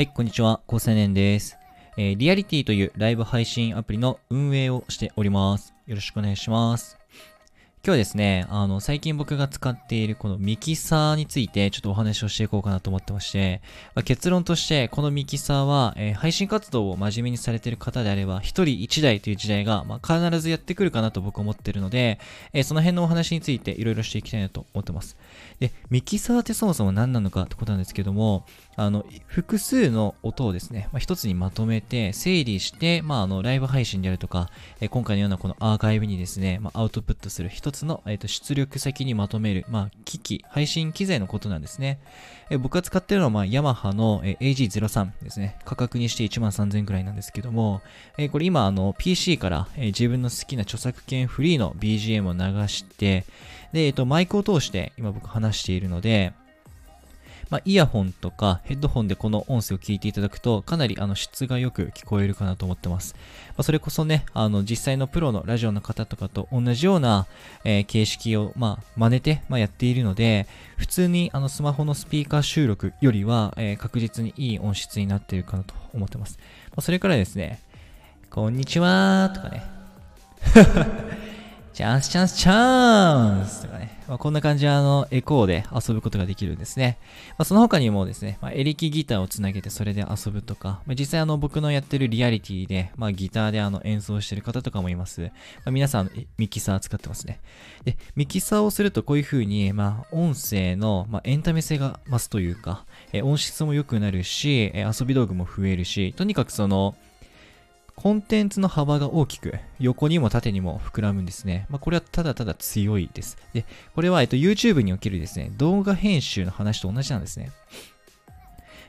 はい、こんにちは。高青年です。えー、リアリティというライブ配信アプリの運営をしております。よろしくお願いします。今日ですね、あの、最近僕が使っているこのミキサーについてちょっとお話をしていこうかなと思ってまして、まあ、結論としてこのミキサーは、えー、配信活動を真面目にされている方であれば、一人一台という時代が、まあ、必ずやってくるかなと僕は思ってるので、えー、その辺のお話についていろいろしていきたいなと思ってます。で、ミキサーってそもそも何なのかってことなんですけども、あの、複数の音をですね、まあ、一つにまとめて、整理して、まあ、あの、ライブ配信であるとか、えー、今回のようなこのアーカイブにですね、まあ、アウトプットする一つの、えーと、出力先にまとめる、まあ、機器、配信機材のことなんですね。えー、僕が使ってるのは、まあ、ヤマハの、えー、AG03 ですね。価格にして1万3000円くらいなんですけども、えー、これ今、あの、PC から、えー、自分の好きな著作権フリーの BGM を流して、で、えっ、と、マイクを通して今僕話しているので、まあ、イヤホンとかヘッドホンでこの音声を聞いていただくと、かなりあの質がよく聞こえるかなと思ってます。まあ、それこそね、あの実際のプロのラジオの方とかと同じような、えー、形式を、まあ、真似て、まあ、やっているので、普通にあのスマホのスピーカー収録よりは、えー、確実にいい音質になっているかなと思ってます。まあ、それからですね、こんにちはとかね。チャンスチャンスチャンスとかね。まあ、こんな感じであの、エコーで遊ぶことができるんですね。まあ、その他にもですね、まあ、エレキギターをつなげてそれで遊ぶとか、まあ、実際あの、僕のやってるリアリティで、まあ、ギターであの、演奏してる方とかもいます。まあ、皆さん、ミキサー使ってますね。で、ミキサーをするとこういう風に、まあ、音声の、まあ、エンタメ性が増すというか、え音質も良くなるし、え遊び道具も増えるし、とにかくその、コンテンツの幅が大きく、横にも縦にも膨らむんですね。まあ、これはただただ強いです。で、これは、えっと、YouTube におけるですね、動画編集の話と同じなんですね。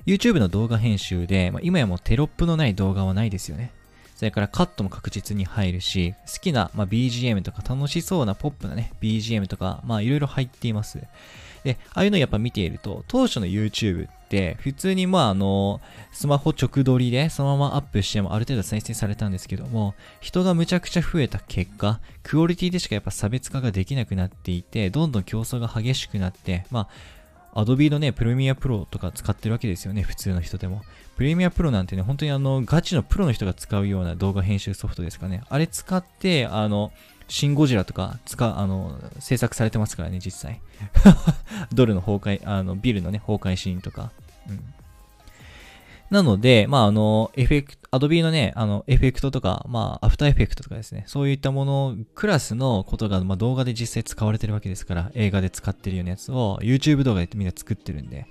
YouTube の動画編集で、まあ、今やもうテロップのない動画はないですよね。それからカットも確実に入るし、好きな、まあ、BGM とか楽しそうなポップなね、BGM とか、まあいろいろ入っています。で、ああいうのやっぱ見ていると、当初の YouTube って、普通にまああの、スマホ直撮りでそのままアップしてもある程度再生されたんですけども、人がむちゃくちゃ増えた結果、クオリティでしかやっぱ差別化ができなくなっていて、どんどん競争が激しくなって、まあ、アドビのね、プレミアプロとか使ってるわけですよね、普通の人でも。プレミアプロなんてね、本当にあの、ガチのプロの人が使うような動画編集ソフトですかね。あれ使って、あの、シン・ゴジラとか、使う、あの、制作されてますからね、実際。ドルの崩壊、あの、ビルのね、崩壊シーンとか。うん。なので、まあ、あの、エフェクト、アドビのね、あの、エフェクトとか、まあ、アフターエフェクトとかですね、そういったもの、クラスのことが、まあ、動画で実際使われてるわけですから、映画で使ってるようなやつを、YouTube 動画でみんな作ってるんで、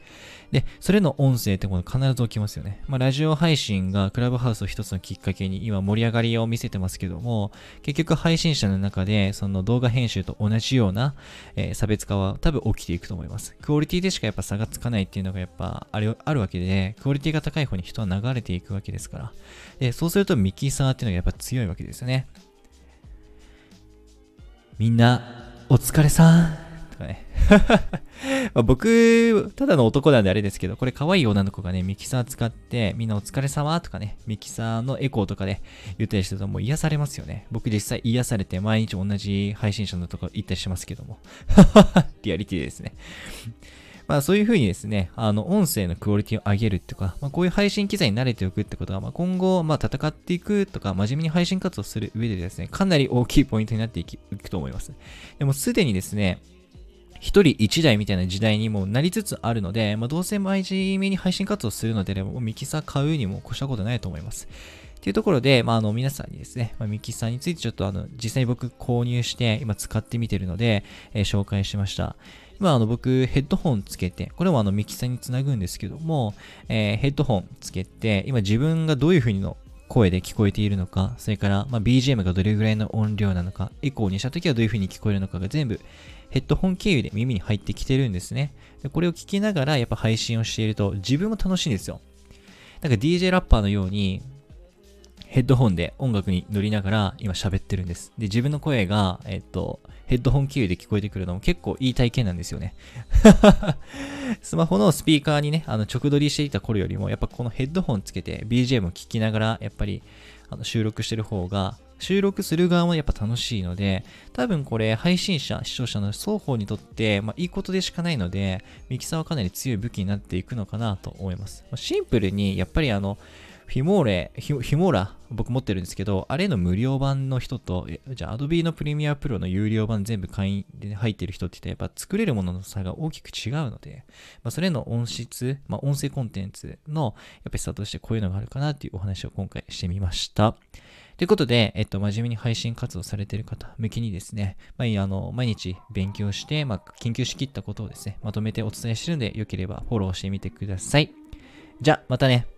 で、それの音声ってもの必ず起きますよね。まあ、ラジオ配信がクラブハウスを一つのきっかけに今盛り上がりを見せてますけども、結局配信者の中でその動画編集と同じような、えー、差別化は多分起きていくと思います。クオリティでしかやっぱ差がつかないっていうのがやっぱあれあるわけで、クオリティが高い方に人は流れていくわけですから。で、そうするとミキサーっていうのがやっぱ強いわけですよね。みんな、お疲れさんとかね。ま僕、ただの男なんであれですけど、これ可愛い女の子がね、ミキサー使って、みんなお疲れ様とかね、ミキサーのエコーとかで言ったりしてるともう癒されますよね。僕実際癒されて毎日同じ配信者のとこ行ったりしますけども。リアリティですね。まあそういう風にですね、あの、音声のクオリティを上げるとか、まあこういう配信機材に慣れておくってことは、まあ今後、まあ戦っていくとか、真面目に配信活動する上でですね、かなり大きいポイントになっていくと思います。でもすでにですね、一人一台みたいな時代にもなりつつあるので、まあ、どうせ毎日目に配信活動するのであれば、ミキサー買うにも越したことないと思います。というところで、まあ、あの、皆さんにですね、まあ、ミキサーについてちょっとあの、実際に僕購入して今使ってみてるので、えー、紹介しました。今あの僕ヘッドホンつけて、これもあのミキサーにつなぐんですけども、えー、ヘッドホンつけて、今自分がどういう風にの声で聞こえているのか、それから、まあ、BGM がどれぐらいの音量なのか、エコーにした時はどういう風に聞こえるのかが全部ヘッドホン経由で耳に入ってきてるんですね。でこれを聞きながらやっぱ配信をしていると自分も楽しいんですよ。なんか DJ ラッパーのようにヘッドホンで音楽に乗りながら今喋ってるんです。で、自分の声が、えっと、ヘッドホン経由で聞こえてくるのも結構いい体験なんですよね。スマホのスピーカーにね、あの直撮りしていた頃よりも、やっぱこのヘッドホンつけて BGM を聞きながら、やっぱりあの収録してる方が収録する側もやっぱ楽しいので、多分これ配信者、視聴者の双方にとって、まあ、いいことでしかないので、ミキサーはかなり強い武器になっていくのかなと思います。シンプルに、やっぱりあの、フィモーレ、フィモーラ、僕持ってるんですけど、あれの無料版の人と、じゃあ Adobe のプレミアプロの有料版全部会員で入ってる人って言ったらやっぱ作れるものの差が大きく違うので、まあ、それの音質、まあ、音声コンテンツのやっぱりスタートとしてこういうのがあるかなっていうお話を今回してみました。ということで、えっと、真面目に配信活動されている方向けにですね、まあ、あの、毎日勉強して、まあ、研究しきったことをですね、まとめてお伝えしてるので、よければフォローしてみてください。じゃあ、またね。